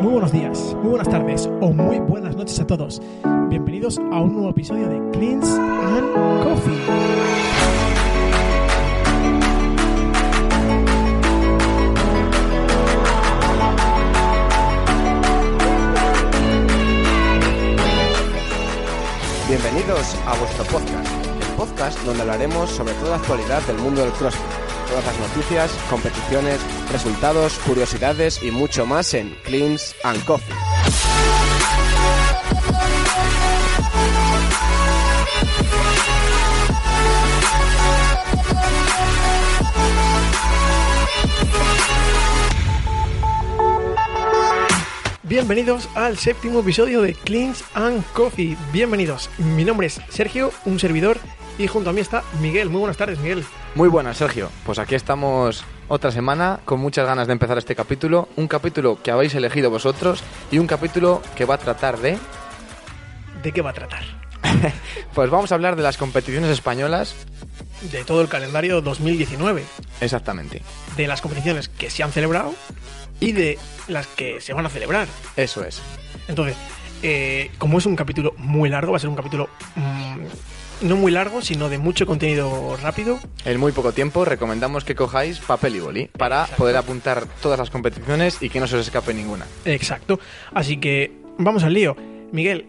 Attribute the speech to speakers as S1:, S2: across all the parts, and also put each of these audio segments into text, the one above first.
S1: Muy buenos días, muy buenas tardes o muy buenas noches a todos. Bienvenidos a un nuevo episodio de Cleans and Coffee.
S2: Bienvenidos a vuestro podcast, el podcast donde hablaremos sobre toda la actualidad del mundo del CrossFit, todas las noticias, competiciones, resultados, curiosidades y mucho más en Cleans and Coffee.
S1: Bienvenidos al séptimo episodio de Cleans and Coffee. Bienvenidos. Mi nombre es Sergio, un servidor, y junto a mí está Miguel. Muy buenas tardes, Miguel.
S3: Muy buenas, Sergio. Pues aquí estamos otra semana con muchas ganas de empezar este capítulo. Un capítulo que habéis elegido vosotros y un capítulo que va a tratar de...
S1: ¿De qué va a tratar?
S3: Pues vamos a hablar de las competiciones españolas.
S1: De todo el calendario 2019,
S3: Exactamente.
S1: de las competiciones que se han celebrado y de las que se van a celebrar.
S3: Eso es.
S1: Entonces, eh, como es un capítulo muy largo, va a ser un capítulo mm, no muy largo, sino de mucho contenido rápido.
S3: En muy poco tiempo recomendamos que cojáis papel y boli para
S1: Exacto.
S3: poder apuntar todas las competiciones y que no se os escape ninguna.
S1: Exacto. Así que vamos al lío. Miguel,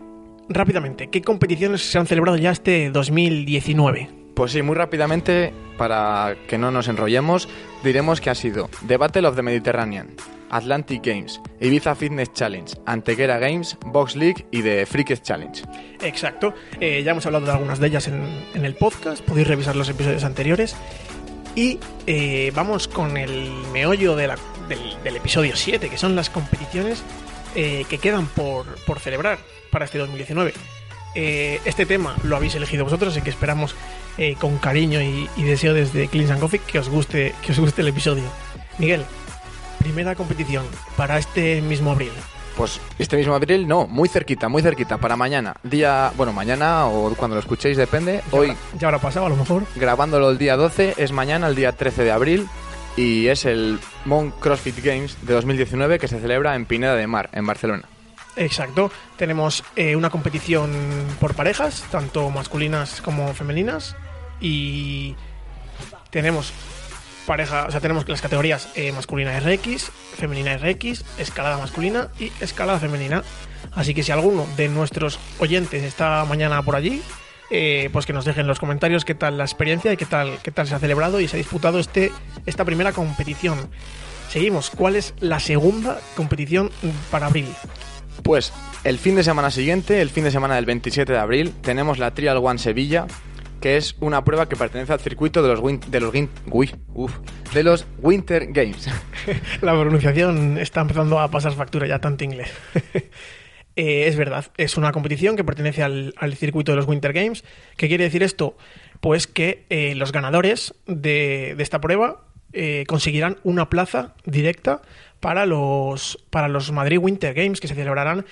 S1: rápidamente, ¿qué competiciones se han celebrado ya este 2019?
S3: Pues sí, muy rápidamente, para que no nos enrollemos, diremos que ha sido The Battle of the Mediterranean, Atlantic Games, Ibiza Fitness Challenge, Antequera Games, Box League y The Freakest Challenge.
S1: Exacto. Eh, ya hemos hablado de algunas de ellas en, en el podcast, podéis revisar los episodios anteriores. Y eh, vamos con el meollo del, del episodio 7, que son las competiciones eh, que quedan por, por celebrar para este 2019. Eh, este tema lo habéis elegido vosotros, así que esperamos con cariño y, deseo desde Cleans and Coffee que os guste, que os guste el episodio. Miguel, primera competición para este mismo abril.
S3: Pues este mismo abril, no, muy cerquita, muy cerquita, para mañana. Día, bueno, mañana o cuando lo escuchéis, depende.
S1: Ya
S3: Hoy,
S1: habrá- ya habrá pasado a lo mejor.
S3: grabándolo el día 12, es mañana, el día 13 de abril. Y es el Mount CrossFit Games de 2019 que se celebra en Pineda de Mar, en Barcelona.
S1: Exacto. Tenemos eh, una competición por parejas, tanto masculinas como femeninas. Y tenemos pareja, o sea, tenemos las categorías eh, masculina RX, femenina RX, escalada masculina y escalada femenina. Así que si alguno de nuestros oyentes está mañana por allí, eh, pues que nos dejen en los comentarios qué tal la experiencia y qué tal, qué tal se ha celebrado y se ha disputado este, esta primera competición. Seguimos. ¿Cuál es la segunda competición para abril?
S3: Pues el fin de semana siguiente, el fin de semana del 27 de abril, tenemos la Trial One Sevilla, que es una prueba que pertenece al circuito de los, win- de los, win- uy, uf, de los Winter Games.
S1: La pronunciación está empezando a pasar factura ya tanto inglés. Eh, es verdad, es una competición que pertenece al, al circuito de los Winter Games. ¿Qué quiere decir esto? Pues que eh, los ganadores de, de esta prueba eh, conseguirán una plaza directa para los, para los Madrid Winter Games que se celebrarán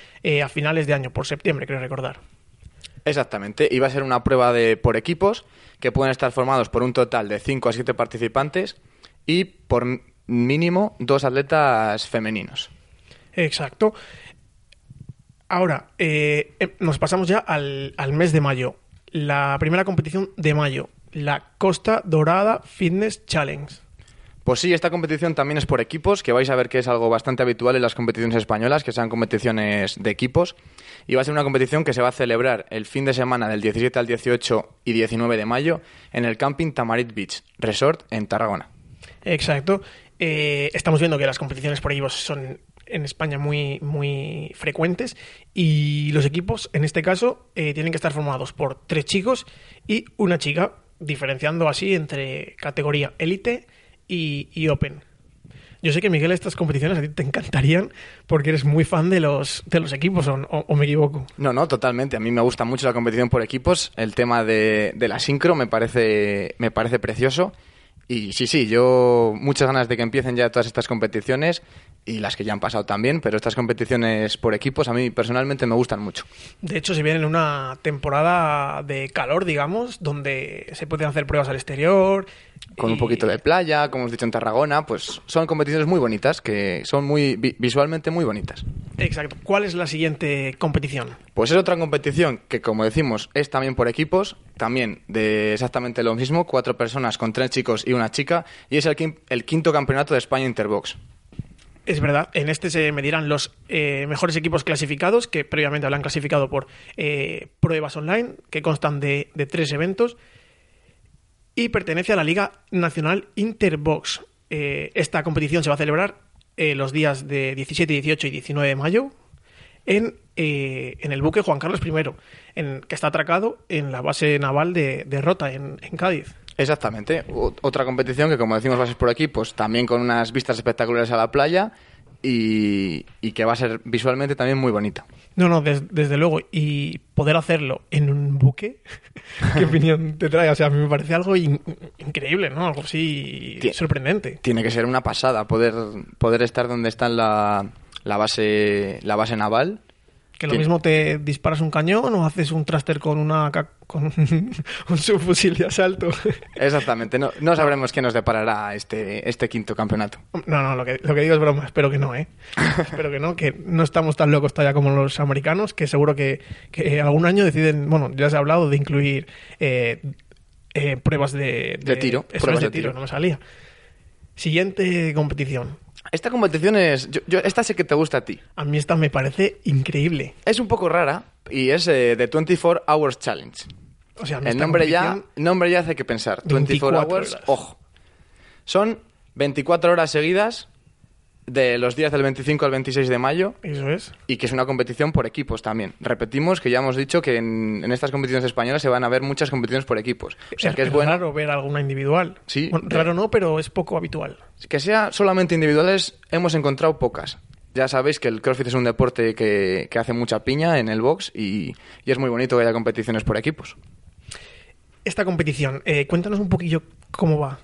S1: a finales de año, por septiembre, creo recordar.
S3: Exactamente, y va a ser una prueba de por equipos que pueden estar formados por un total de 5 a 7 participantes y por mínimo dos atletas femeninos.
S1: Exacto. Ahora, eh, eh, nos pasamos ya al, al mes de mayo. La primera competición de mayo, la Costa Dorada Fitness Challenge.
S3: Pues sí, esta competición también es por equipos, que vais a ver que es algo bastante habitual en las competiciones españolas, que sean competiciones de equipos. Y va a ser una competición que se va a celebrar el fin de semana del 17 al 18 y 19 de mayo en el Camping Tamarit Beach Resort en Tarragona.
S1: Exacto. Eh, estamos viendo que las competiciones por equipos son en España muy, muy frecuentes y los equipos, en este caso, eh, tienen que estar formados por tres chicos y una chica, diferenciando así entre categoría élite y, y open. Yo sé que, Miguel, estas competiciones a ti te encantarían porque eres muy fan de los, de los equipos, o, o- me equivoco.
S3: No, no, totalmente. A mí me gusta mucho la competición por equipos. El tema de, de la sincro me parece, me parece precioso. Y sí, sí, yo muchas ganas de que empiecen ya todas estas competiciones y las que ya han pasado también, pero estas competiciones por equipos a mí personalmente me gustan mucho.
S1: De hecho, se viene en una temporada de calor, digamos, donde se pueden hacer pruebas al exterior.
S3: Con un poquito de playa, como hemos dicho en Tarragona, pues son competiciones muy bonitas, que son muy vi- visualmente muy bonitas.
S1: Exacto. ¿Cuál es la siguiente competición?
S3: Pues es otra competición que, como decimos, es también por equipos, también de exactamente lo mismo, cuatro personas con tres chicos y una chica, y es el, el quinto campeonato de España Interbox.
S1: Es verdad, en este se medirán los eh, mejores equipos clasificados, que previamente hablan clasificado por eh, pruebas online, que constan de, de tres eventos, y pertenece a la Liga Nacional Interbox. Eh, esta competición se va a celebrar eh, los días de 17, 18 y 19 de mayo en, eh, en el buque Juan Carlos I, en, que está atracado en la base naval de, Rota, en, Cádiz.
S3: Exactamente. Otra competición que, como decimos, ser por equipos, también con unas vistas espectaculares a la playa y, y que va a ser visualmente también muy bonita.
S1: No, no, des- desde luego. Y poder hacerlo en un buque, ¿qué opinión te trae? O sea, a mí me parece algo in- increíble, ¿no? Algo así sorprendente.
S3: Tiene que ser una pasada poder, poder estar donde está la, la, base, la base naval.
S1: Que lo mismo te disparas un cañón o haces un traster con una con un, un subfusil de asalto.
S3: Exactamente. No, no sabremos qué nos deparará este, este quinto campeonato.
S1: No, no, lo que, lo que digo es broma. Espero que no, ¿eh? Espero que no, que no estamos tan locos todavía como los americanos, que seguro que, que algún año deciden, bueno, ya se ha hablado de incluir eh, eh, pruebas de,
S3: De tiro,
S1: eso
S3: pruebas
S1: es de
S3: de
S1: tiro,
S3: tiro.
S1: no me salía. Siguiente competición.
S3: Esta competición es... Yo, yo- esta sé que te gusta a ti.
S1: A mí esta me parece increíble.
S3: Es un poco rara y es eh, The 24 Hours Challenge.
S1: O sea,
S3: El nombre ya, nombre ya hace que pensar. 24,
S1: 24
S3: hours,
S1: horas.
S3: ojo. Son 24 horas seguidas de los días del 25 al 26 de mayo
S1: Eso es.
S3: y que es una competición por equipos también. Repetimos que ya hemos dicho que en, en estas competiciones españolas se van a ver muchas competiciones por equipos. O sea que es bueno
S1: raro ver alguna individual.
S3: Sí,
S1: Bueno, raro no, pero es poco habitual.
S3: que sea solamente individuales. Hemos encontrado pocas. Ya sabéis que el CrossFit es un deporte que, que hace mucha piña en el box y, y es muy bonito que haya competiciones por equipos.
S1: Esta competición, eh, cuéntanos un poquillo cómo va.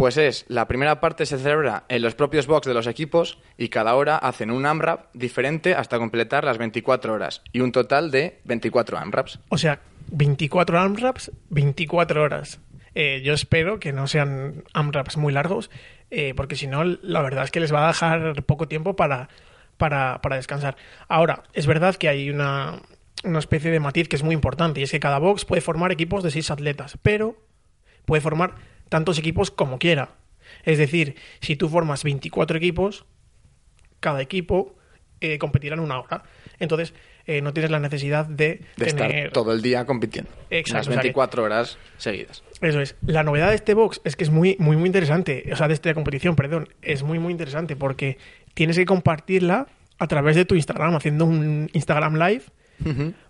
S3: Pues es, la primera parte se celebra en los propios box de los equipos y cada hora hacen un AMRAP diferente hasta completar las 24 horas y un total de 24 AMRAPs.
S1: O sea, 24 AMRAPs, 24 horas. Eh, yo espero que no sean AMRAPs muy largos, eh, porque si no, la verdad es que les va a dejar poco tiempo para, para, para descansar. Ahora, es verdad que hay una, una especie de matiz que es muy importante, y es que cada box puede formar equipos de 6 atletas, pero puede formar tantos equipos como quiera. Es decir, si tú formas 24 equipos, cada equipo eh, competirá en una hora. Entonces, eh, no tienes la necesidad de,
S3: De
S1: tener...
S3: estar todo el día compitiendo.
S1: Exacto,
S3: Las
S1: o sea que-
S3: 24 horas seguidas.
S1: Eso es. La novedad de este box es que es muy, muy, muy interesante. O sea, de esta competición, perdón. Es muy, muy interesante porque tienes que compartirla a través de tu Instagram, haciendo un Instagram Live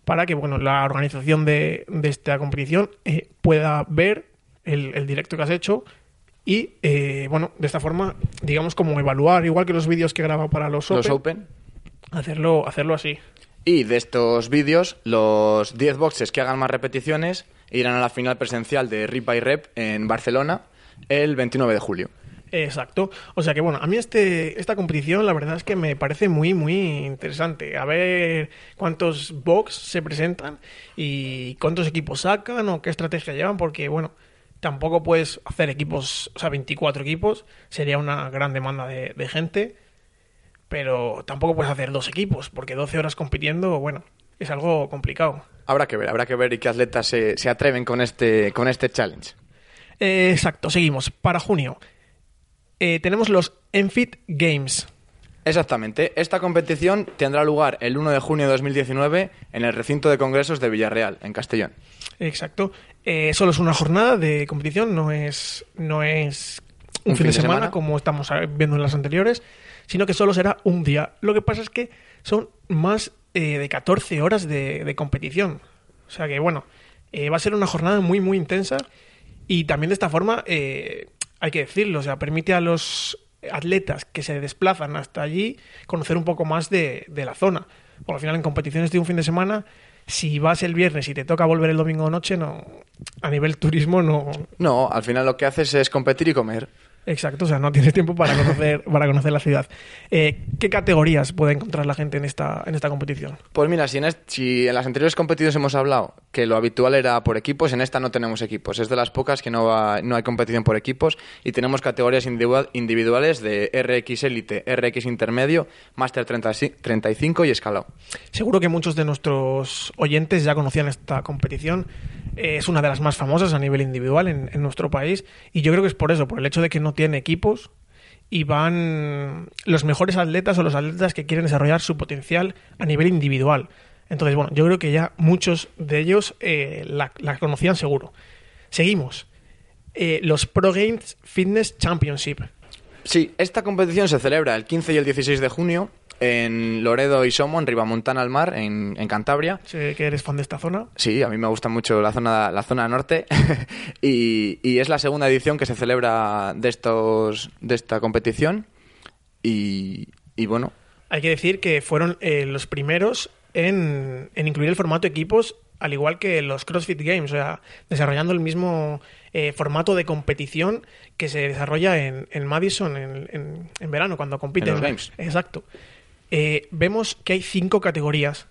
S1: para que, bueno, la organización de, de esta competición eh, pueda ver el, el directo que has hecho y, eh, bueno, de esta forma, digamos, como evaluar, igual que los vídeos que graba para los Open. Hacerlo, hacerlo así.
S3: Y de estos vídeos, los 10 boxes que hagan más repeticiones irán a la final presencial de Rip by Rep en Barcelona el 29 de julio.
S1: Exacto. O sea que bueno, a mí este, esta competición la verdad es que me parece muy, muy interesante. A ver cuántos box se presentan y cuántos equipos sacan o qué estrategia llevan, porque bueno, tampoco puedes hacer equipos, o sea, 24 equipos, sería una gran demanda de, de gente, pero tampoco puedes hacer dos equipos, porque 12 horas compitiendo, bueno, es algo complicado.
S3: Habrá que ver, habrá que ver y qué atletas se, se atreven con este, con este challenge.
S1: Eh, exacto, seguimos. Para junio eh, tenemos los Enfit Games.
S3: Exactamente. Esta competición tendrá lugar el 1 de junio de 2019 en el recinto de congresos de Villarreal, en Castellón.
S1: Exacto. Eh, solo es una jornada de competición, no es, no es un, fin, de, semana, como estamos viendo en las anteriores, sino que solo será un día. Lo que pasa es que son más eh, de 14 horas de, de, competición. O sea que, bueno, eh, va a ser una jornada muy, muy intensa y también de esta forma, eh, hay que decirlo, o sea, permite a los atletas que se desplazan hasta allí conocer un poco más de, de la zona. Porque al final en competiciones de un fin de semana si vas el viernes y te toca volver el domingo noche, no, a nivel turismo no.
S3: No, al final lo que haces es competir y comer.
S1: Exacto, o sea, no tienes tiempo para conocer, para conocer la ciudad. Eh, ¿Qué categorías puede encontrar la gente en esta, en esta competición?
S3: Pues mira, si en, si en las anteriores competiciones hemos hablado que lo habitual era por equipos, en esta no tenemos equipos. Es de las pocas que no, va- no hay competición por equipos y tenemos categorías individua- individuales de RX Elite, RX Intermedio, Master 30 35 y Escalado.
S1: Seguro que muchos de nuestros oyentes ya conocían esta competición. Eh, es una de las más famosas a nivel individual en, en nuestro país. Y yo creo que es por eso, por el hecho de que no tiene equipos y van los mejores atletas o los atletas que quieren desarrollar su potencial a nivel individual. Entonces, bueno, yo creo que ya muchos de ellos eh, la, la conocían seguro. Seguimos. Eh, los Pro Games Fitness Championship.
S3: Sí, esta competición se celebra el 15 y el 16 de junio en Loredo y Somo, en Ribamontana al Mar, en, en Cantabria.
S1: Sé que eres fan de esta zona.
S3: Sí, a mí me gusta mucho la zona, la zona norte y, y es la segunda edición que se celebra de, estos, de esta competición y, y bueno,
S1: Hay que decir que fueron eh, los primeros en, en incluir el formato equipos, al igual que los CrossFit Games, o sea, desarrollando el mismo eh, formato de competición que se desarrolla en, en Madison en, en- en verano, cuando compiten.
S3: En los Games.
S1: Exacto. Eh, vemos que hay cinco categorías,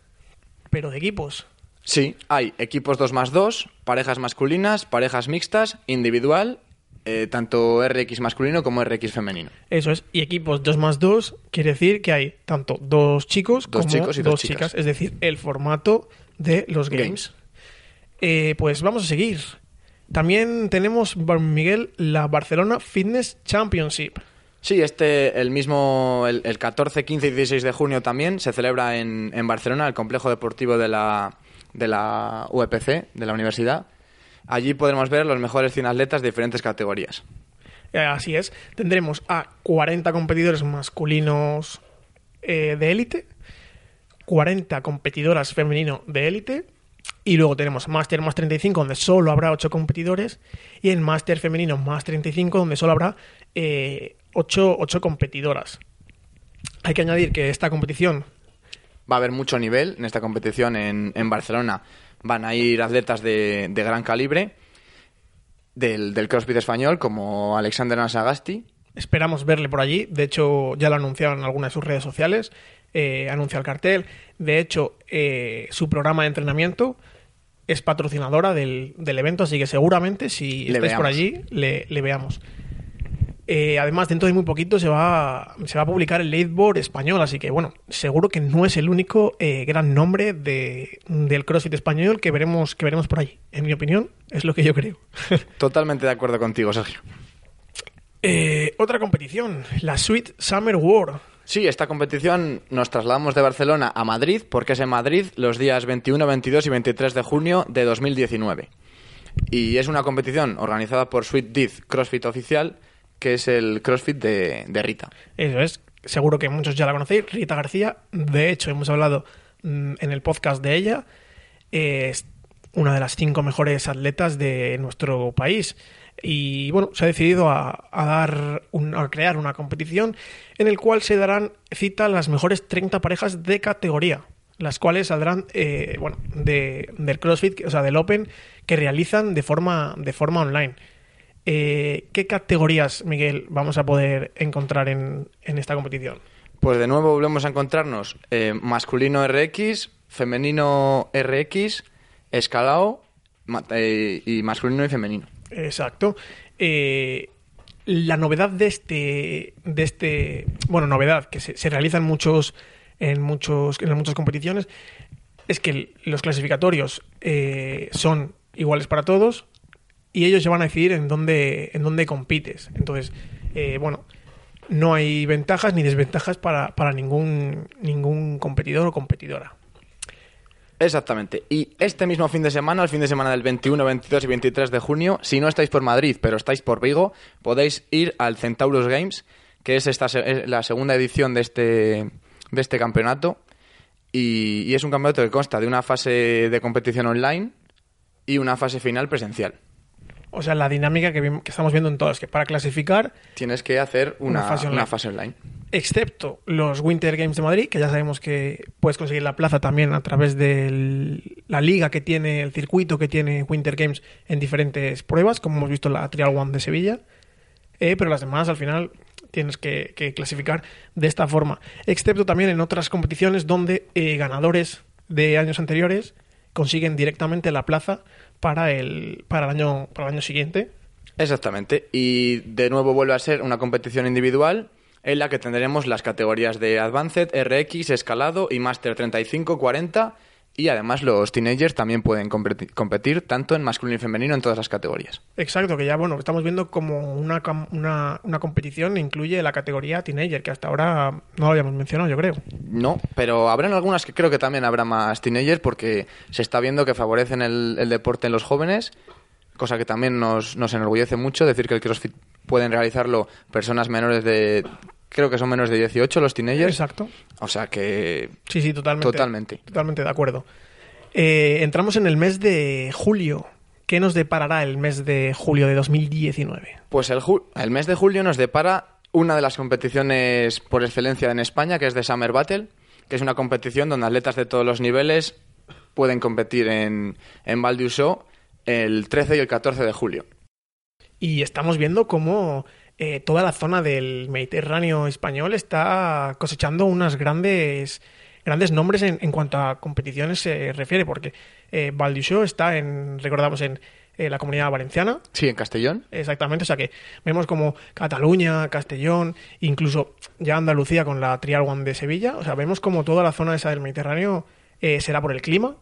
S1: pero de equipos.
S3: sí, hay equipos 2 más 2, parejas masculinas, parejas mixtas, individual, eh, tanto RX masculino como RX femenino.
S1: Eso es. Y equipos 2 más 2 quiere decir que hay tanto dos chicos
S3: Dos
S1: como
S3: chicos y dos chicas.
S1: Es decir, el formato de los games.
S3: Games.
S1: Eh, pues vamos a seguir. También tenemos, Miguel, la Barcelona Fitness Championship.
S3: Sí, este, el mismo, el, el 14, 15 y 16 de junio también se celebra en, en Barcelona, el complejo deportivo de la, de la UEPC, de la universidad. Allí podremos ver los mejores 100 atletas de diferentes categorías.
S1: Eh, así es. Tendremos a 40 competidores masculinos eh, de élite, 40 competidoras femenino de élite, y luego tenemos Master más 35, donde solo habrá 8 competidores, y en Master femenino más 35, donde solo habrá eh, 8, competidoras. Hay que añadir que esta competición
S3: Va a haber mucho nivel en esta competición en, en Barcelona. Van a ir atletas de, de gran calibre del, del CrossFit español, como Alexander Nasagasti.
S1: Esperamos verle por allí. De hecho, ya lo anunciaron en algunas de sus redes sociales. Eh, anuncia el cartel. De hecho, eh, su programa de entrenamiento es patrocinadora del, del evento, así que seguramente si
S3: Le
S1: estáis por
S3: veamos.
S1: allí, le, le veamos. Eh, además, dentro de muy poquito se va, se va a publicar el leadboard español, así que bueno, seguro que no es el único eh, gran nombre de, del CrossFit español que veremos, que veremos por allí. En mi opinión, es lo que yo creo.
S3: Totalmente de acuerdo contigo, Sergio.
S1: Eh, otra competición, la Sweet Summer War.
S3: Sí, esta competición nos trasladamos de Barcelona a Madrid porque es en Madrid los días 21, 22 y 23 de junio de 2019. Y es una competición organizada por Sweet Death CrossFit Oficial, que es el CrossFit de, de Rita.
S1: Eso es, seguro que muchos ya la conocéis, Rita García. De hecho, hemos hablado mm, en el podcast de ella. Es una de las cinco mejores atletas de nuestro país. Y bueno, se ha decidido a, a dar un- a crear una competición en el cual se darán cita las mejores 30 parejas de categoría, las cuales saldrán eh, bueno, de, del CrossFit, o sea, del Open, que realizan de forma, de forma online. Eh, ¿Qué categorías, Miguel, vamos a poder encontrar en, en esta competición?
S3: Pues de nuevo volvemos a encontrarnos eh, masculino RX, femenino RX, escalao ma- eh, y masculino y femenino.
S1: Exacto. Eh, la novedad de este, de este, bueno, novedad que se, se realiza en muchos, en muchos, en muchas competiciones, es que los clasificatorios son iguales para todos y ellos se van a decidir en dónde, en dónde compites. Entonces, eh, bueno, no hay ventajas ni desventajas para, para ningún, ningún competidor o competidora.
S3: Exactamente. Y este mismo fin de semana, el fin de semana del 21, 22 y 23 de junio, si no estáis por Madrid, pero estáis por Vigo, podéis ir al Centaurus Games, que es, esta, es la segunda edición de este, de este campeonato. Y es un campeonato que consta de una fase de competición online y una fase final presencial.
S1: O sea, la dinámica que, estamos viendo en todas, que para clasificar
S3: Tienes que hacer una,
S1: Una fase online.
S3: una fase online.
S1: excepto los Winter Games de Madrid, que ya sabemos que puedes conseguir la plaza también a través de la liga que tiene, el circuito que tiene Winter Games en diferentes pruebas, como hemos visto en la Trial One de Sevilla. eh, pero las demás al final tienes que, que clasificar de esta forma. Excepto también en otras competiciones donde eh, ganadores de años anteriores consiguen directamente la plaza para el, para el, año, para el año siguiente.
S3: Exactamente. Y de nuevo vuelve a ser una competición individual en la que tendremos las categorías de Advanced, RX, Escalado y Master 35, 40 y además los teenagers también pueden competir, competir, tanto en masculino y femenino en todas las categorías.
S1: Exacto, que ya bueno, estamos viendo como una, una, una competición incluye la categoría teenager, que hasta ahora no lo habíamos mencionado, yo creo.
S3: No, pero habrán algunas que creo que también habrá más teenagers porque se está viendo que favorecen el, el deporte en los jóvenes, cosa que también nos, nos enorgullece mucho decir que el CrossFit pueden realizarlo personas menores de... Creo que son menos de 18 los teenagers.
S1: Exacto.
S3: O sea que...
S1: Sí, sí, totalmente.
S3: Totalmente.
S1: Totalmente de acuerdo. Eh, entramos en el mes de julio. ¿Qué nos deparará el mes de julio de 2019?
S3: Pues el, ju- el mes de julio nos depara una de las competiciones por excelencia en España, que es de Summer Battle, que es una competición donde atletas de todos los niveles pueden competir en, en Val el 13 y el 14 de julio.
S1: Y estamos viendo cómo eh, toda la zona del Mediterráneo español está cosechando unas grandes grandes nombres en, en cuanto a competiciones se refiere, porque eh, está en, recordamos, en eh, la comunidad valenciana,
S3: Sí, en Castellón.
S1: Exactamente, o sea que vemos como Cataluña, Castellón, incluso ya Andalucía con la Trial One de Sevilla, o sea, vemos como toda la zona esa del Mediterráneo eh, será por el clima.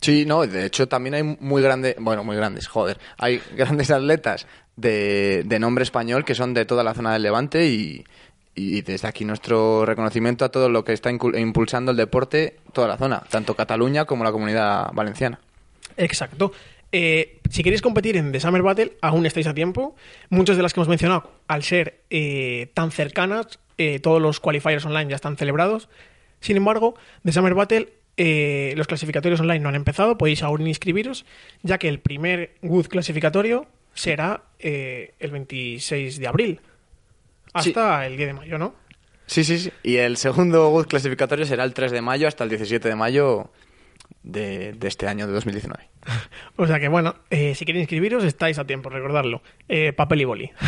S3: Sí, no, de hecho también hay muy grandes, bueno, muy grandes, joder, hay grandes atletas de, de nombre español que son de toda la zona del Levante y, desde aquí nuestro reconocimiento a todo lo que está impulsando el deporte, toda la zona, tanto Cataluña como la comunidad valenciana.
S1: Exacto. Eh, si queréis competir en The Summer Battle, aún estáis a tiempo. Muchas de las que hemos mencionado, al ser eh, tan cercanas, eh, todos los qualifiers online ya están celebrados. Sin embargo, The Summer Battle, eh, los clasificatorios online no han empezado, podéis aún inscribiros, ya que el primer Wood clasificatorio será eh, el 26 de abril, hasta el 10 de mayo, ¿no?
S3: Sí, sí, sí. Y el segundo Wood clasificatorio será el 3 de mayo hasta el 17 de mayo de, de este año, de 2019.
S1: O sea que bueno, eh, si queréis inscribiros, estáis a tiempo, recordarlo. Eh, papel y boli.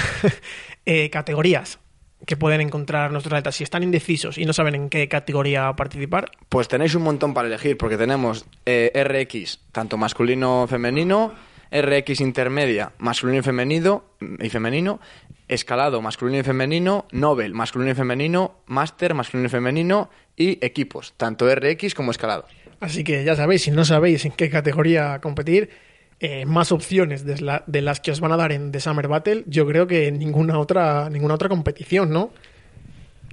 S1: Eh, categorías que pueden encontrar nuestros atletas. Si están indecisos y no saben en qué categoría participar,
S3: Pues tenéis un montón para elegir, porque tenemos eh, RX, tanto masculino femenino, RX intermedia, masculino y femenino, y femenino, escalado masculino y femenino, Nobel masculino y femenino, Master masculino y femenino y equipos, tanto RX como escalado.
S1: así que ya sabéis, si no sabéis en qué categoría competir, eh, más opciones de, la- de las que os van a dar en The Summer Battle, yo creo que en ninguna otra, ninguna otra competición, ¿no?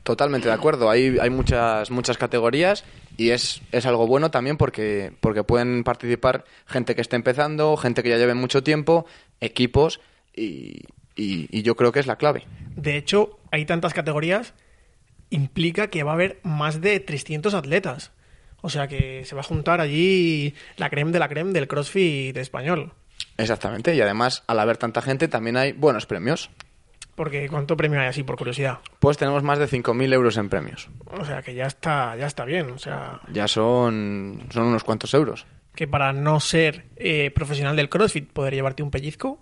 S3: Totalmente de acuerdo. Hay, hay muchas, muchas categorías y es, es algo bueno también porque, porque pueden participar gente que esté empezando, gente que ya lleve mucho tiempo, equipos y, y- y yo creo que es la clave.
S1: De hecho, hay tantas categorías, implica que va a haber más de 300 atletas. O sea que se va a juntar allí la creme de la creme del CrossFit español.
S3: Exactamente. Y además, al haber tanta gente, también hay buenos premios.
S1: Porque ¿cuánto premio hay así, por curiosidad?
S3: Pues tenemos más de 5.000 euros en premios.
S1: O sea que ya está, ya está bien. O sea,
S3: Ya son, son unos cuantos euros.
S1: que para no ser eh, profesional del CrossFit poder llevarte un pellizco.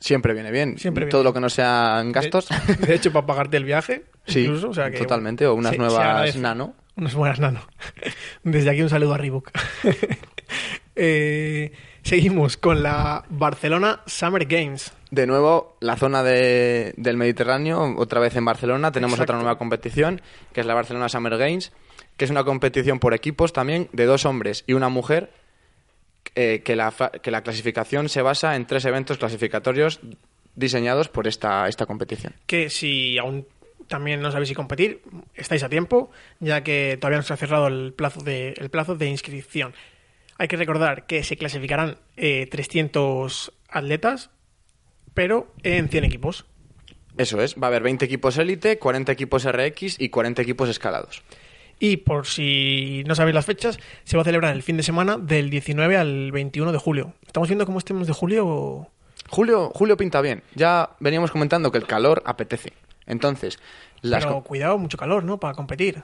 S3: Siempre viene bien.
S1: Siempre viene
S3: Todo lo que no sean gastos.
S1: De, de hecho, para pagarte el viaje.
S3: Sí,
S1: incluso, o sea que,
S3: totalmente, o unas
S1: se-
S3: nuevas nano.
S1: Unas buenas nano. Desde aquí un saludo a Reebok. Eh, seguimos con la Barcelona Summer Games.
S3: De nuevo, la zona de- del Mediterráneo, otra vez en Barcelona, tenemos
S1: Exacto.
S3: otra nueva competición, que es la Barcelona Summer Games, que es una competición por equipos también de dos hombres y una mujer, eh, que, la, que la clasificación se basa en tres eventos clasificatorios diseñados por esta, esta competición.
S1: que si aún también no sabéis si competir, estáis a tiempo, ya que todavía no se ha cerrado el plazo de, el plazo de inscripción. Hay que recordar que se clasificarán eh, 300 atletas, pero en 100 equipos.
S3: Eso es, va a haber 20 equipos élite, 40 equipos RX y 40 equipos escalados.
S1: Y por si no sabéis las fechas, se va a celebrar el fin de semana del 19 al 21 de julio. Estamos viendo cómo este mes de julio...
S3: Julio, Julio pinta bien. Ya veníamos comentando que el calor apetece. Entonces, las
S1: Pero cuidado, mucho calor, ¿no? Para competir.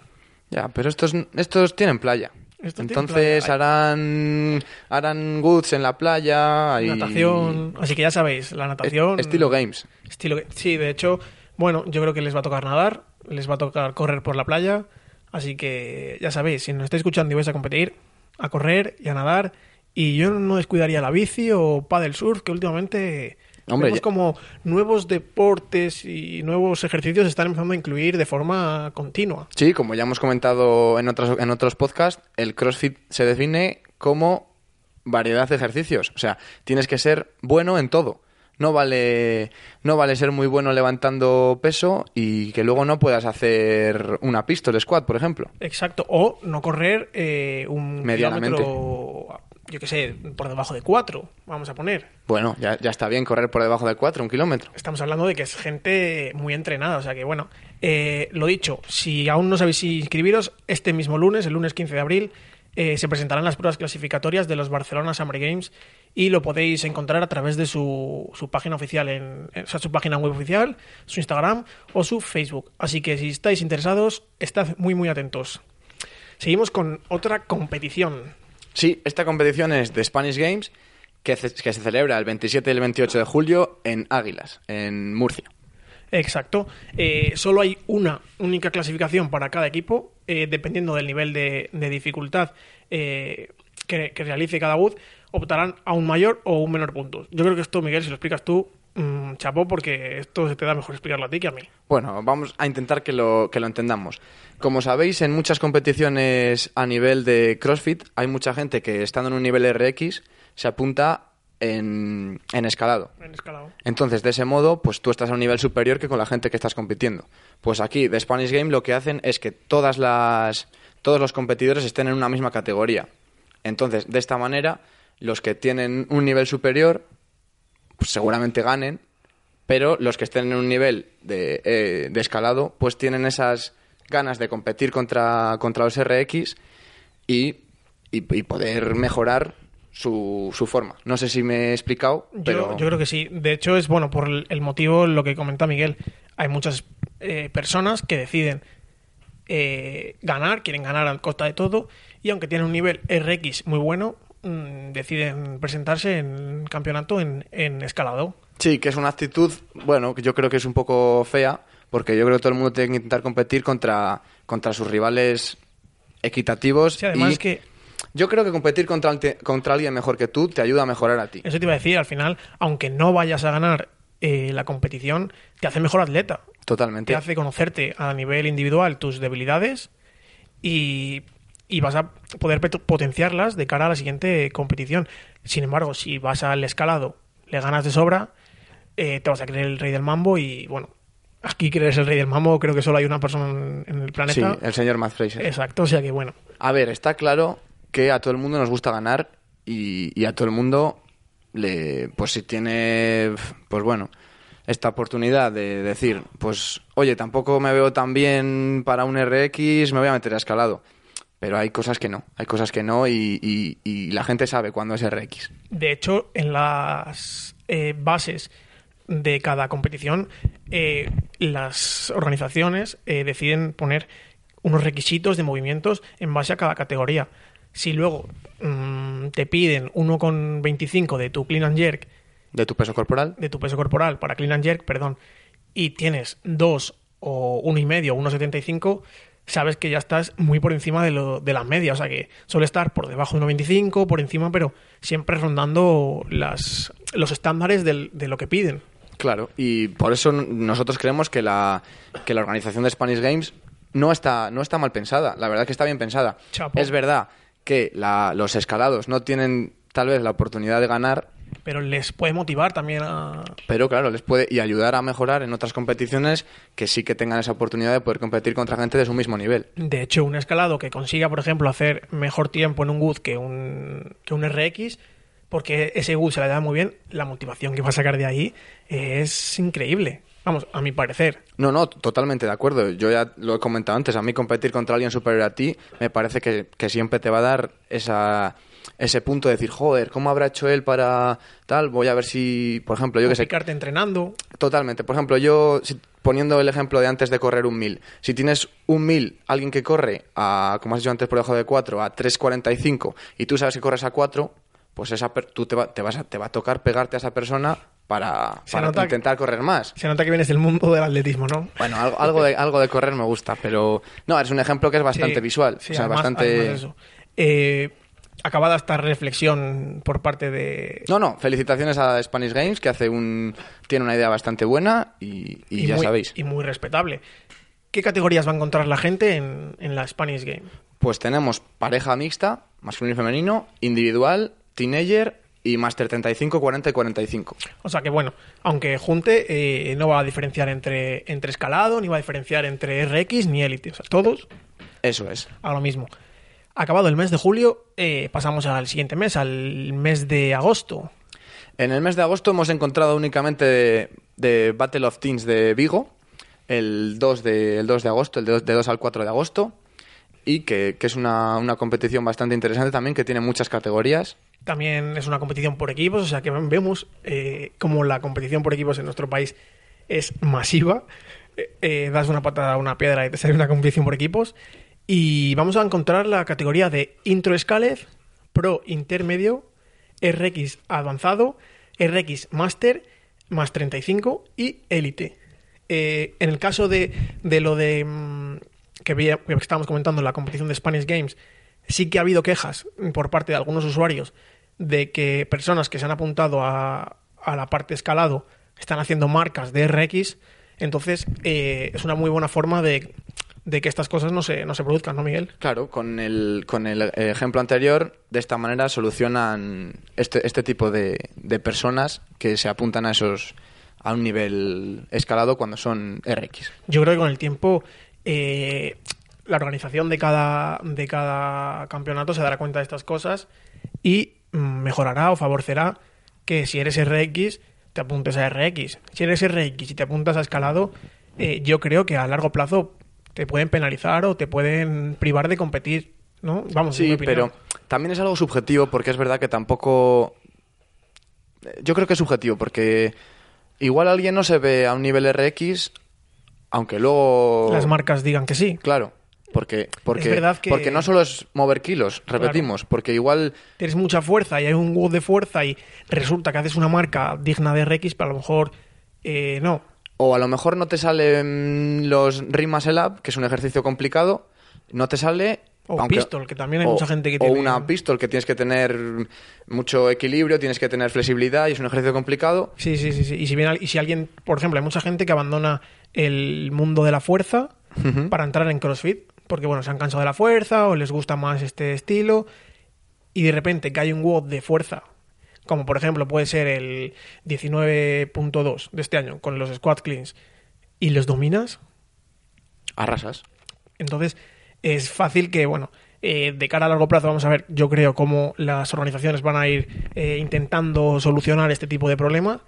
S3: Ya, pero estos, estos tienen playa. Entonces harán harán goods en la playa y
S1: Natación. Así que ya sabéis, la natación...
S3: estilo games.
S1: Estilo, sí, de hecho, Bueno, yo creo que les va a tocar nadar, les va a tocar correr por la playa, así que ya sabéis, si nos estáis escuchando y vais a competir, a correr y a nadar, y yo no descuidaría la bici o paddle surf, que últimamente
S3: Hombre,
S1: vemos
S3: ya-
S1: como nuevos deportes y nuevos ejercicios se están empezando a incluir de forma continua.
S3: Sí, como ya hemos comentado en otros, en otros podcasts, el CrossFit se define como variedad de ejercicios. O sea, tienes que ser bueno en todo. No vale, no vale ser muy bueno levantando peso y que luego no puedas hacer una pistol squat, por ejemplo.
S1: Exacto, o no correr eh, un
S3: Medianamente.
S1: kilómetro, yo qué sé, por debajo de 4, vamos a poner.
S3: Bueno, ya, ya está bien correr por debajo de 4, un kilómetro.
S1: Estamos hablando de que es gente muy entrenada, o sea que bueno, eh, lo dicho, si aún no sabéis inscribiros, este mismo lunes, el lunes 15 de abril, eh, se presentarán las pruebas clasificatorias de los Barcelona Summer Games y lo podéis encontrar a través de su, su página oficial, en- o sea, su página web oficial, su Instagram o su Facebook. Así que si estáis interesados, estad muy muy atentos. Seguimos con otra competición.
S3: Sí, esta competición es de Spanish Games que, se celebra el 27 y el 28 de julio en Águilas, en Murcia.
S1: Exacto. Eh, solo hay una única clasificación para cada equipo, eh, dependiendo del nivel de, dificultad eh, que, que realice cada booth, optarán a un mayor o un menor punto. Yo creo que esto, Miguel, si lo explicas tú, mm, chapó, porque esto se te da mejor explicarlo a ti que a mí.
S3: Bueno, vamos a intentar que lo, que lo entendamos. Como sabéis, en muchas competiciones a nivel de CrossFit hay mucha gente que estando en un nivel RX se apunta en, en escalado.
S1: En escalado.
S3: Entonces, de ese modo, pues tú estás a un nivel superior que con la gente que estás compitiendo. Pues aquí, de Spanish Game, lo que hacen es que todas las, todos los competidores estén en una misma categoría. Entonces, de esta manera, los que tienen un nivel superior, pues seguramente ganen, pero los que estén en un nivel de, eh, de escalado, pues tienen esas ganas de competir contra, contra los RX y, y- y poder mejorar su, su forma. No sé si me he explicado,
S1: Yo,
S3: pero...
S1: yo creo que sí. De hecho, es bueno por el motivo, lo que comenta Miguel. Hay muchas eh, personas que deciden eh, ganar, quieren ganar a costa de todo, y aunque tienen un nivel RX muy bueno, deciden presentarse en campeonato en, en escalado.
S3: Sí, que es una actitud, bueno, que yo creo que es un poco fea, porque yo creo que todo el mundo tiene que intentar competir contra, contra sus rivales equitativos.
S1: Sí, además
S3: y
S1: es que
S3: Yo creo que competir contra, contra alguien mejor que tú te ayuda a mejorar a ti.
S1: eso te iba a decir, al final, aunque no vayas a ganar eh, la competición, te hace mejor atleta.
S3: Totalmente.
S1: te hace conocerte a nivel individual tus debilidades y, y vas a poder potenciarlas de cara a la siguiente competición. Sin embargo, si vas al escalado, le ganas de sobra, eh, te vas a creer el rey del mambo y bueno, aquí crees el rey del mambo, creo que solo hay una persona en, el
S3: Sí,
S1: planeta.
S3: el señor Matt Fraser.
S1: Exacto, o sea que bueno.
S3: A ver, está claro que a todo el mundo nos gusta ganar y, y a todo el mundo le pues si tiene pues bueno esta oportunidad de decir pues oye tampoco me veo tan bien para un RX me voy a meter a escalado pero hay cosas que no hay cosas que no y, y- y la gente sabe cuándo es RX
S1: De hecho, en las eh, bases de cada competición, eh, las organizaciones eh, deciden poner unos requisitos de movimientos en base a cada categoría. Si luego mm, te piden 1,25 de tu clean and jerk,
S3: de tu peso corporal
S1: de tu peso corporal para clean and jerk, perdón, y tienes 2 o 1,5 o 1,75, sabes que ya estás muy por encima de, lo, de la media. O sea que suele estar por debajo de 1,25, por encima, pero siempre rondando las, los estándares del- de lo que piden.
S3: Claro, y por eso nosotros creemos que la, que la organización de Spanish Games no está, no está mal pensada, la verdad que está bien pensada.
S1: Chapo.
S3: Es verdad que la- los escalados no tienen tal vez la oportunidad de ganar,
S1: Pero les puede motivar también a...
S3: pero claro, les puede y ayudar a mejorar en otras competiciones que sí que tengan esa oportunidad de poder competir contra gente de su mismo nivel.
S1: De hecho, un escalado que consiga, por ejemplo, hacer mejor tiempo en un GUD que un, que un RX, porque ese GUD se le da muy bien, la motivación que va a sacar de ahí es increíble. Vamos, a mi parecer.
S3: No, no, totalmente de acuerdo. Yo ya lo he comentado antes. A mí competir contra alguien superior a ti me parece que, que siempre te va a dar esa, ese punto de decir, joder, ¿cómo habrá hecho él para tal? Voy a ver si, por ejemplo, yo que sé,
S1: Picarte entrenando.
S3: Totalmente. Por ejemplo, yo, si- poniendo el ejemplo de antes de correr un mil, si tienes un mil, alguien que corre a, como has dicho antes por debajo de 4, a 3.45 y tú sabes que corres a 4, pues esa per- tú te va, te, vas a, te va a tocar pegarte a esa persona para,
S1: que-
S3: intentar correr más.
S1: Se nota que vienes del mundo del atletismo, ¿no?
S3: Bueno, algo, algo, de, algo de correr me gusta, pero no, es un ejemplo que es bastante
S1: Sí,
S3: visual.
S1: sí,
S3: o sea,
S1: además-
S3: bastante...
S1: además eso. Eh, acabada esta reflexión por parte de...
S3: No, no, felicitaciones a Spanish Games, que hace un tiene una idea bastante buena y, y ya
S1: muy,
S3: sabéis.
S1: Y muy respetable. ¿Qué categorías va a encontrar la gente en, en la Spanish Game?
S3: Pues tenemos pareja mixta, masculino y femenino, individual, teenager y Master 35, 40 y 45.
S1: O sea que bueno, aunque junte, eh, no va a diferenciar entre, entre escalado, ni va a diferenciar entre RX ni élite. O sea, todos
S3: Eso es.
S1: a lo mismo. Acabado el mes de julio, eh, pasamos al siguiente mes, al mes de agosto.
S3: En el mes de agosto hemos encontrado únicamente de, de Battle of Teens de Vigo, el 2 de, el 2 de agosto, el de 2, de 2 al 4 de agosto, y que, que es una, una competición bastante interesante también, que tiene muchas categorías.
S1: También es una competición por equipos, o sea que vemos eh, como la competición por equipos en nuestro país es masiva. Eh, eh, das una patada a una piedra y te sale una competición por equipos. Y vamos a encontrar la categoría de Intro Scaled, Pro Intermedio, RX Avanzado, RX Master, más 35 y Elite. Eh, en el caso de, de lo de mm, que, veía- que estábamos comentando en la competición de Spanish Games, sí que ha habido quejas por parte de algunos usuarios de que personas que se han apuntado a, a la parte escalado están haciendo marcas de RX. Entonces, eh, es una muy buena forma de, de que estas cosas no se, no se produzcan, ¿no, Miguel?
S3: Claro, con el, con el ejemplo anterior, de esta manera solucionan este, este tipo de, de personas que se apuntan a esos a un nivel escalado cuando son RX.
S1: Yo creo que con el tiempo eh, la organización de cada, de cada campeonato se dará cuenta de estas cosas y mejorará o favorecerá que si eres RX te apuntes a RX. Si eres RX y te apuntas a escalado, eh, yo creo que a largo plazo te pueden penalizar o te pueden privar de competir. ¿no? Vamos,
S3: Sí, pero también es algo subjetivo porque es verdad que tampoco... Yo creo que es subjetivo porque igual alguien no se ve a un nivel RX, aunque luego...
S1: las marcas digan que sí.
S3: Claro, porque, porque,
S1: verdad que-
S3: porque no solo es mover kilos, repetimos, porque igual...
S1: tienes mucha fuerza y hay un WOD de fuerza y resulta que haces una marca digna de RX, pero a lo mejor eh, no.
S3: O a lo mejor no te salen los Ring Muscle Up, que es un ejercicio complicado, no te sale...
S1: O pistol, que también hay
S3: o-
S1: mucha gente que
S3: O
S1: tiene-
S3: una pistol, que tienes que tener mucho equilibrio, tienes que tener flexibilidad y es un ejercicio complicado.
S1: Sí, sí, sí, sí. Y si, bien, y si alguien, por ejemplo, hay mucha gente que abandona el mundo de la fuerza para entrar en CrossFit, porque bueno, se han cansado de la fuerza o les gusta más este estilo, y de repente que hay un WOD de fuerza, como por ejemplo puede ser el 19.2 de este año con los squat cleans, y los dominas,
S3: Arrasas.
S1: entonces es fácil que, bueno, eh, de cara a largo plazo vamos a ver, yo creo, cómo las organizaciones van a ir eh, intentando solucionar este tipo de problemas.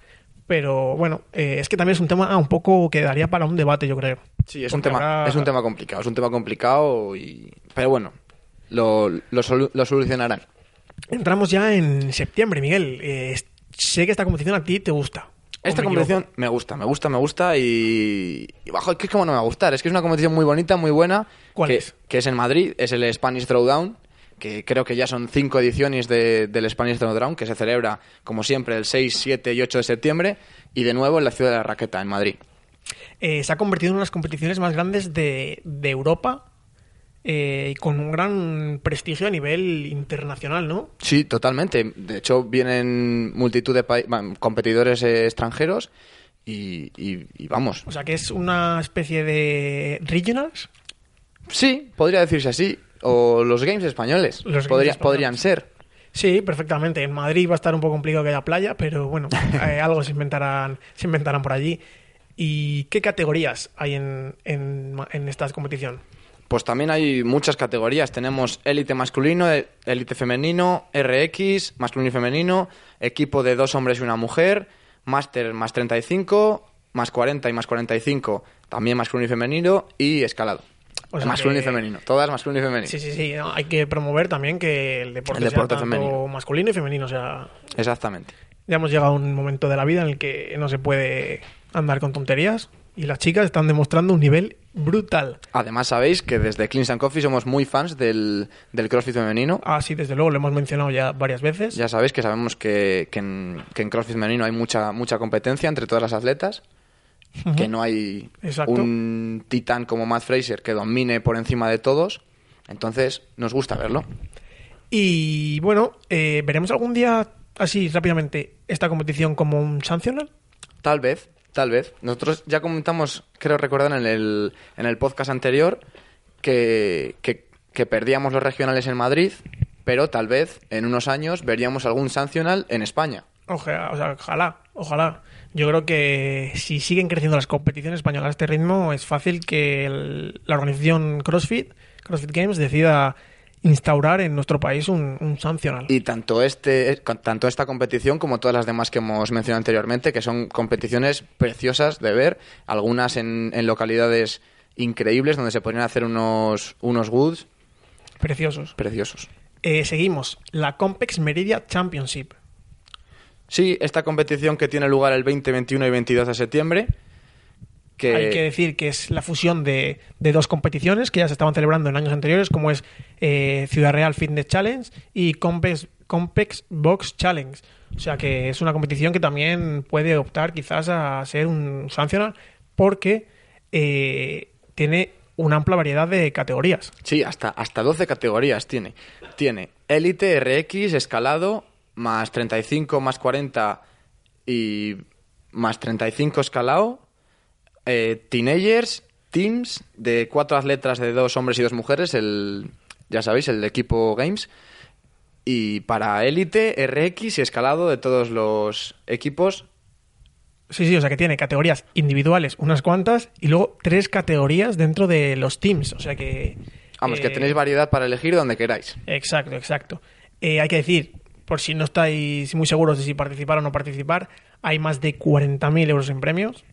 S1: Pero bueno, eh, es que también es un tema ah, un poco que daría para un debate, yo creo.
S3: Sí, es un, tema, es un tema complicado, es un tema complicado y... Pero bueno, lo, lo, solu- lo solucionarán.
S1: Entramos ya en septiembre, Miguel. Eh, sé que esta competición a ti te gusta. ¿O
S3: Esta
S1: me
S3: competición
S1: equivoco?
S3: me gusta, me gusta, me gusta y... y bajo, que es como no me va a gustar, es que es una competición muy bonita, muy buena.
S1: ¿Cuál
S3: que,
S1: es?
S3: Que es en Madrid, es el Spanish Throwdown, que creo que ya son cinco ediciones de- del Spanish Throwdown, que se celebra, como siempre, el 6, 7 y 8 de septiembre, y de nuevo en la ciudad de la Raqueta, en Madrid.
S1: Eh, se ha convertido en una de las competiciones más grandes de, de Europa eh, y con un gran prestigio a nivel internacional, ¿no?
S3: Sí, totalmente. De hecho, vienen multitud de competidores eh, extranjeros y, y- y vamos.
S1: O sea que es una especie de regionals.
S3: Sí, podría decirse así. O los games españoles.
S1: Los games
S3: Podría-
S1: españoles.
S3: Podrían ser.
S1: Sí, perfectamente. En Madrid va a estar un poco complicado que haya playa, pero bueno, eh, algo se inventarán, se inventarán por allí. ¿Y qué categorías hay en, en, en esta competición?
S3: Pues también hay muchas categorías. Tenemos élite masculino, e- élite femenino, RX, masculino y femenino, equipo de dos hombres y una mujer, máster más 35, más 40 y más 45, también masculino y femenino, y escalado.
S1: O sea
S3: masculino
S1: que-
S3: y femenino, todas masculino y femenino.
S1: Sí, sí, sí. no, hay que promover también que el deporte,
S3: El deporte
S1: sea tanto
S3: femenino.
S1: masculino y femenino. O sea,
S3: Exactamente.
S1: ya hemos llegado a un momento de la vida en el que no se puede andar con tonterías. Y las chicas están demostrando un nivel brutal.
S3: Además, sabéis que desde Cleans and Coffee somos muy fans del, del CrossFit femenino.
S1: Ah, sí, desde luego, lo hemos mencionado ya varias veces.
S3: Ya sabéis que sabemos que, que en, que en CrossFit femenino hay mucha, mucha competencia entre todas las atletas. Que no hay
S1: Exacto.
S3: un titán como Matt Fraser que domine por encima de todos. Entonces, nos gusta verlo.
S1: Y bueno, eh, ¿veremos algún día, así rápidamente, esta competición como un sancional?
S3: Tal vez, tal vez. Nosotros ya comentamos, creo recordar en el, en el podcast anterior, que, que, que perdíamos los regionales en Madrid, pero tal vez en unos años veríamos algún sancional en España.
S1: Ojalá, o sea, ojalá, ojalá. Yo creo que si siguen creciendo las competiciones españolas a este ritmo, es fácil que el- la organización CrossFit, CrossFit Games, decida instaurar en nuestro país un, un sancional.
S3: Y tanto, este, tanto esta competición como todas las demás que hemos mencionado anteriormente, que son competiciones preciosas de ver, algunas en, en localidades increíbles donde se podrían hacer unos, unos woods
S1: Preciosos.
S3: preciosos.
S1: Eh, seguimos. La Compex Meridia Championship.
S3: Sí, esta competición que tiene lugar el 20, 21 y 22 de septiembre. Que,
S1: Hay que decir que es la fusión de, de dos competiciones que ya se estaban celebrando en años anteriores, como es eh, Ciudad Real Fitness Challenge y Compex, Compex Box Challenge. O sea que es una competición que también puede optar quizás a ser un sancional porque eh, tiene una amplia variedad de categorías.
S3: Sí, hasta, hasta 12 categorías tiene. Tiene élite, RX, escalado, más 35, más 40 y más 35 escalado, eh, teenagers, teams de cuatro atletas de dos hombres y dos mujeres, el, ya sabéis, el equipo Games. Y para élite, RX y escalado de todos los equipos.
S1: Sí, sí, o sea que tiene categorías individuales, unas cuantas, y luego tres categorías dentro de los teams. O sea que.
S3: Vamos, que
S1: eh,
S3: tenéis variedad para elegir donde queráis.
S1: Exacto, exacto. Eh, hay que decir, por si no estáis muy seguros de si participar o no participar, hay más de 40.000 euros en premios.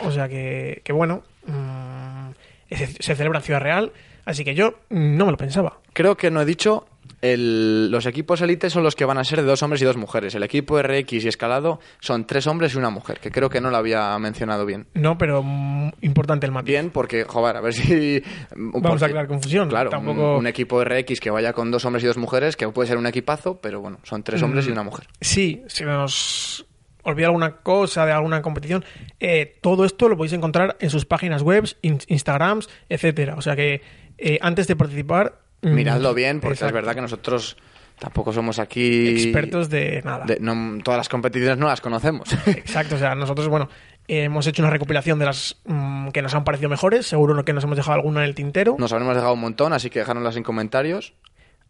S1: O sea que, que bueno, mm, se, se celebra en Ciudad Real, así que yo no me lo pensaba.
S3: Creo que no he dicho. El- los equipos élite son los que van a ser de dos hombres y dos mujeres. El equipo RX y escalado son tres hombres y una mujer, que creo que no lo había mencionado bien.
S1: No, pero mm, importante el matiz.
S3: Bien, porque, joder, a ver si.
S1: Vamos
S3: porque-
S1: a aclarar confusión.
S3: Claro,
S1: Tampoco-
S3: un, un equipo RX que vaya con dos hombres y dos mujeres, que puede ser un equipazo, pero bueno, son tres hombres y una mujer.
S1: Sí, si nos olvida alguna cosa de alguna competición, eh, todo esto lo podéis encontrar en sus páginas web, in- Instagrams, etcétera. O sea que eh, antes de participar...
S3: Miradlo bien, porque
S1: exacto,
S3: es verdad que nosotros tampoco somos aquí.
S1: Expertos de nada.
S3: de- no- todas las competiciones no las conocemos.
S1: Exacto, o sea, nosotros, bueno, hemos hecho una recopilación de las mm, que nos han parecido mejores, seguro que nos hemos dejado alguna en el tintero.
S3: Nos habremos dejado un montón, así que dejárnoslas en comentarios.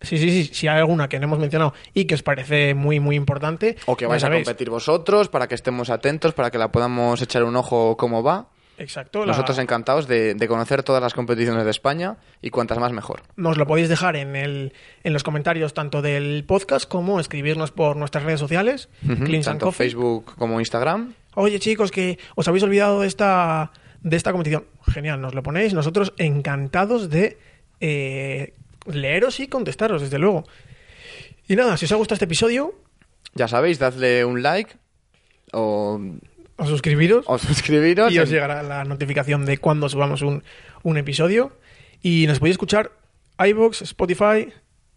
S1: Sí, sí, sí, si hay alguna que no hemos mencionado y que os parece muy, muy importante.
S3: O que vais a competir vosotros para que estemos atentos, para que la podamos echar un ojo cómo va.
S1: Exacto. la-
S3: Nosotros encantados de, de conocer todas las competiciones de España y cuantas más mejor.
S1: Nos lo podéis dejar en, el, en los comentarios tanto del podcast como escribirnos por nuestras redes sociales,
S3: Tanto. Facebook como Instagram.
S1: Oye, chicos, que os habéis olvidado de esta, de esta competición. Genial, nos lo ponéis. Nosotros encantados de eh, leeros y contestaros, desde luego. Y nada, si os ha gustado este episodio,
S3: Ya sabéis, dadle un like o,
S1: os suscribiros
S3: o suscribiros.
S1: y os llegará la notificación de cuando subamos un, un episodio. Y nos podéis escuchar iBox, Spotify,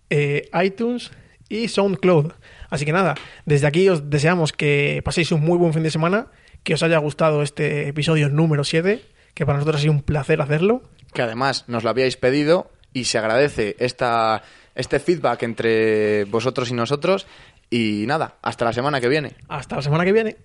S1: eh, iTunes y SoundCloud. Así que nada, desde aquí os deseamos que paséis un muy buen fin de semana, que os haya gustado este episodio número 7, que para nosotros ha sido un placer hacerlo.
S3: que además nos lo habíais pedido y se agradece esta, este feedback entre vosotros y nosotros. Y nada, hasta la semana que viene.
S1: Hasta la semana que viene.